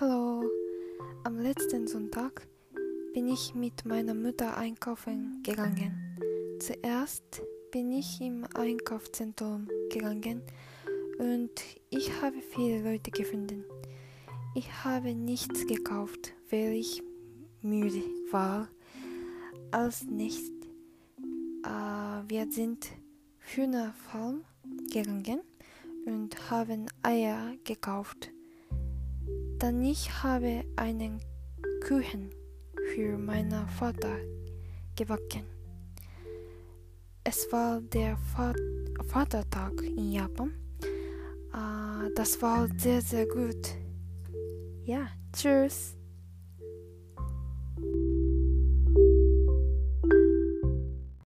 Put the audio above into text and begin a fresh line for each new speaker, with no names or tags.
Hallo, am letzten Sonntag bin ich mit meiner Mutter einkaufen gegangen. Zuerst bin ich im Einkaufszentrum gegangen und ich habe viele Leute gefunden. Ich habe nichts gekauft, weil ich müde war. Als nächstes äh, wir sind Hühnerfarm gegangen und haben Eier gekauft. Dann ich habe einen Kuchen für meinen Vater gebacken. Es war der Vatertag in Japan. Uh, das war sehr, sehr gut. Ja, tschüss.